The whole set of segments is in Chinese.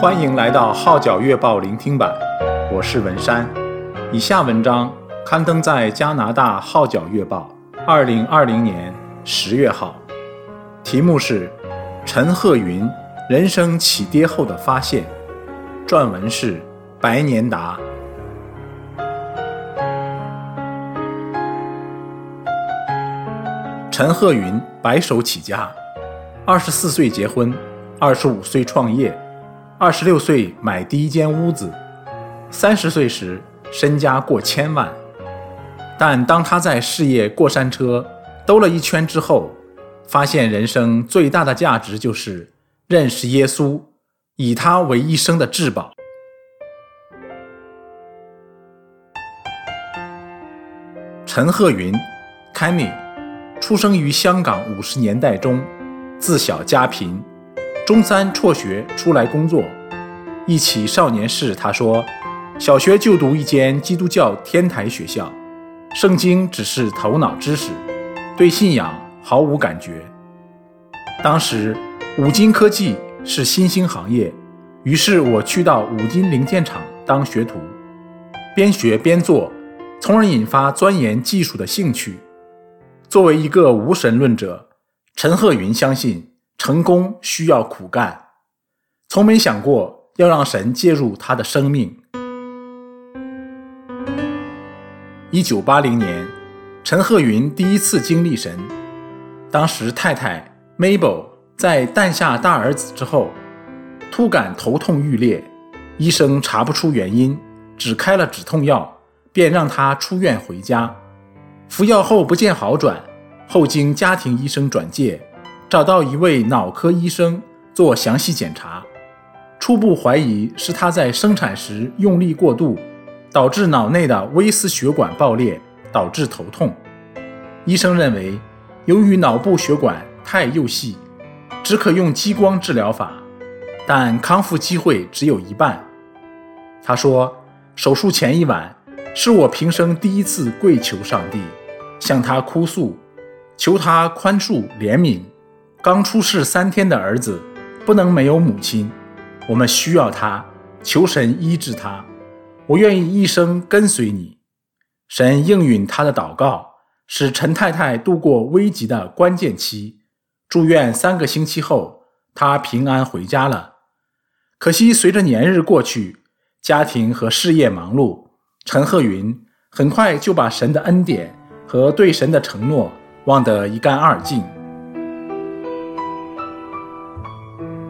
欢迎来到《号角月报》聆听版，我是文山。以下文章刊登在加拿大《号角月报》二零二零年十月号，题目是《陈鹤云人生起跌后的发现》，撰文是白年达。陈鹤云白手起家，二十四岁结婚，二十五岁创业。二十六岁买第一间屋子，三十岁时身家过千万。但当他在事业过山车兜了一圈之后，发现人生最大的价值就是认识耶稣，以他为一生的至宝。陈鹤云 Kenny 出生于香港五十年代中，自小家贫。中三辍学出来工作，忆起少年时，他说：“小学就读一间基督教天台学校，圣经只是头脑知识，对信仰毫无感觉。当时五金科技是新兴行业，于是我去到五金零件厂当学徒，边学边做，从而引发钻研技术的兴趣。作为一个无神论者，陈鹤云相信。”成功需要苦干，从没想过要让神介入他的生命。一九八零年，陈鹤云第一次经历神。当时太太 Mabel 在诞下大儿子之后，突感头痛欲裂，医生查不出原因，只开了止痛药，便让她出院回家。服药后不见好转，后经家庭医生转介。找到一位脑科医生做详细检查，初步怀疑是他在生产时用力过度，导致脑内的微丝血管爆裂，导致头痛。医生认为，由于脑部血管太幼细，只可用激光治疗法，但康复机会只有一半。他说，手术前一晚是我平生第一次跪求上帝，向他哭诉，求他宽恕怜悯。刚出世三天的儿子不能没有母亲，我们需要他，求神医治他。我愿意一生跟随你。神应允他的祷告，使陈太太度过危急的关键期。住院三个星期后，她平安回家了。可惜随着年日过去，家庭和事业忙碌，陈鹤云很快就把神的恩典和对神的承诺忘得一干二净。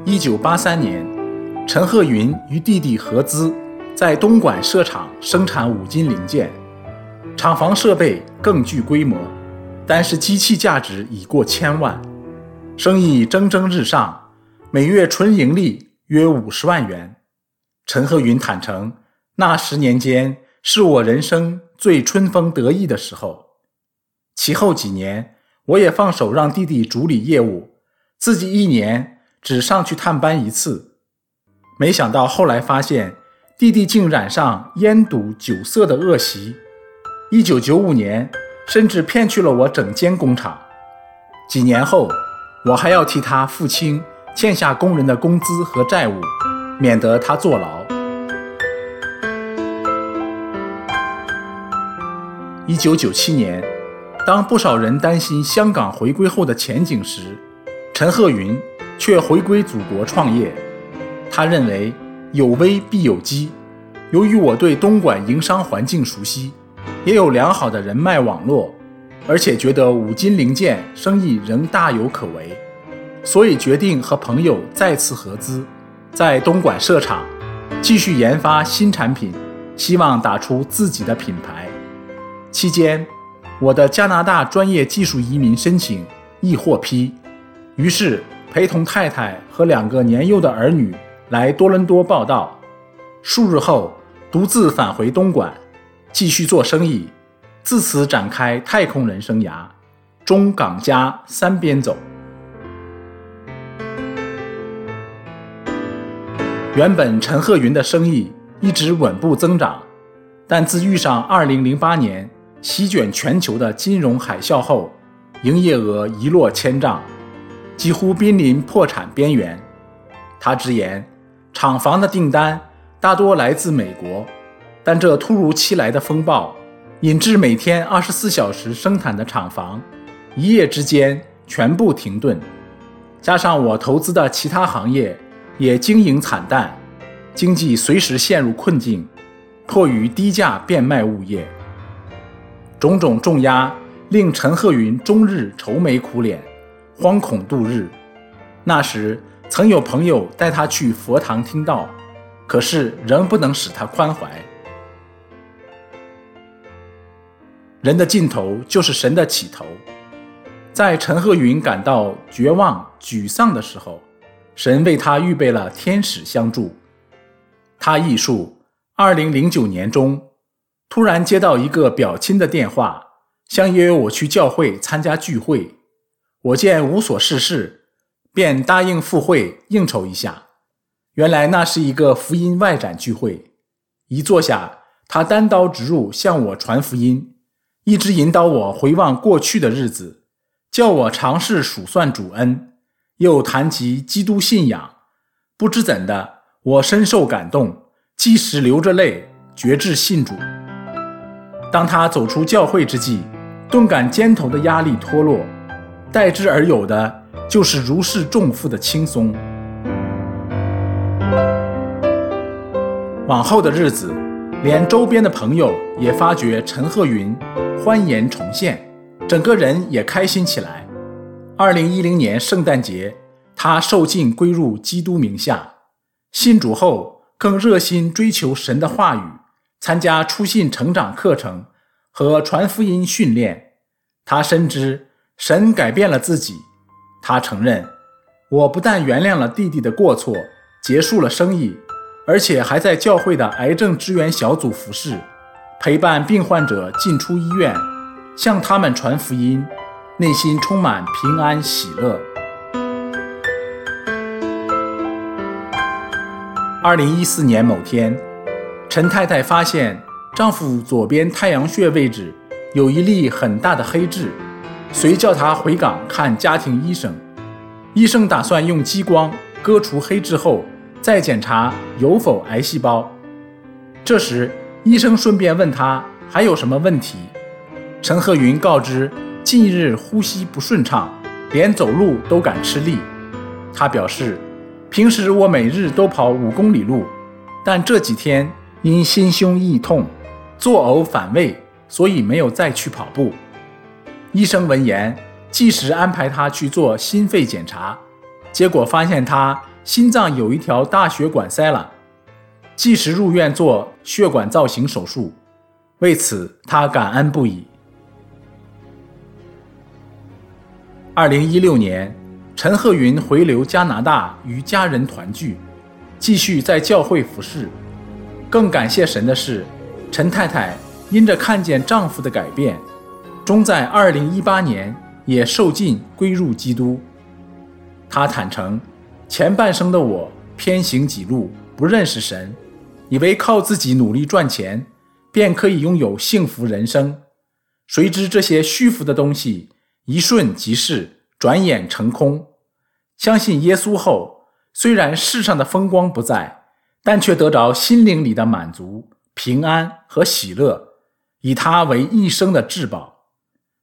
一九八三年，陈鹤云与弟弟合资在东莞设厂生产五金零件，厂房设备更具规模，但是机器价值已过千万，生意蒸蒸日上，每月纯盈利约五十万元。陈鹤云坦诚，那十年间是我人生最春风得意的时候。其后几年，我也放手让弟弟主理业务，自己一年。只上去探班一次，没想到后来发现弟弟竟染上烟赌酒色的恶习。一九九五年，甚至骗去了我整间工厂。几年后，我还要替他付清欠下工人的工资和债务，免得他坐牢。一九九七年，当不少人担心香港回归后的前景时，陈鹤云。却回归祖国创业。他认为有危必有机。由于我对东莞营商环境熟悉，也有良好的人脉网络，而且觉得五金零件生意仍大有可为，所以决定和朋友再次合资，在东莞设厂，继续研发新产品，希望打出自己的品牌。期间，我的加拿大专业技术移民申请亦获批，于是。陪同太太和两个年幼的儿女来多伦多报到，数日后独自返回东莞，继续做生意，自此展开太空人生涯，中港加三边走。原本陈鹤云的生意一直稳步增长，但自遇上2008年席卷全球的金融海啸后，营业额一落千丈。几乎濒临破产边缘，他直言，厂房的订单大多来自美国，但这突如其来的风暴引致每天二十四小时生产的厂房一夜之间全部停顿，加上我投资的其他行业也经营惨淡，经济随时陷入困境，迫于低价变卖物业，种种重压令陈鹤云终日愁眉苦脸，惶恐度日。那时曾有朋友带他去佛堂听道，可是仍不能使他宽怀。人的尽头就是神的起头。在陈鹤云感到绝望、沮丧的时候，神为他预备了天使相助。他忆述，二零零九年中，突然接到一个表亲的电话，相约我去教会参加聚会。我见无所事事，便答应赴会应酬一下。原来那是一个福音外展聚会。一坐下，他单刀直入向我传福音，一直引导我回望过去的日子。叫我尝试数算主恩，又谈及基督信仰。不知怎的，我深受感动，即时流着泪，决志信主。当他走出教会之际，顿感肩头的压力脱落，代之而有的就是如释重负的轻松。往后的日子，连周边的朋友也发觉陈鹤云欢颜重现。整个人也开心起来。二零一零年圣诞节，他受浸归入基督名下，信主后更热心追求神的话语，参加初信成长课程和传福音训练。他深知神改变了自己。他承认：“我不但原谅了弟弟的过错，结束了生意，而且还在教会的癌症支援小组服侍，陪伴病患者进出医院。”向他们传福音，内心充满平安喜乐。二零一四年某天，陈太太发现丈夫左边太阳穴位置有一粒很大的黑痣，遂叫他回港看家庭医生。医生打算用激光割除黑痣后，再检查有否癌细胞。这时，医生顺便问他还有什么问题。陈鹤云告知，近日呼吸不顺畅，连走路都感吃力。他表示，平时我每日都跑五公里路，但这几天因心胸臆痛，作呕反胃，所以没有再去跑步。医生闻言，即时安排他去做心肺检查，结果发现他心脏有一条大血管塞了，即时入院做血管造型手术。为此，他感恩不已。二零一六年，陈鹤云回流加拿大与家人团聚，继续在教会服侍。更感谢神的是，陈太太因着看见丈夫的改变，终在二零一八年也受尽归入基督。他坦诚，前半生的我偏行己路，不认识神，以为靠自己努力赚钱便可以拥有幸福人生，谁知这些虚浮的东西。一瞬即逝，转眼成空。相信耶稣后，虽然世上的风光不在，但却得着心灵里的满足、平安和喜乐，以他为一生的至宝。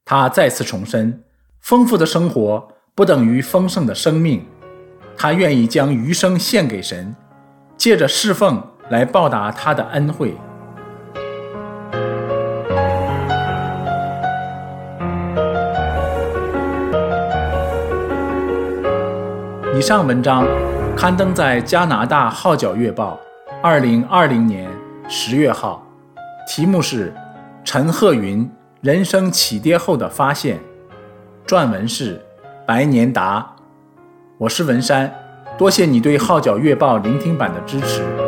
他再次重申：丰富的生活不等于丰盛的生命。他愿意将余生献给神，借着侍奉来报答他的恩惠。以上文章刊登在加拿大《号角月报》二零二零年十月号，题目是《陈鹤云人生起跌后的发现》，撰文是白年达。我是文山，多谢你对《号角月报》聆听版的支持。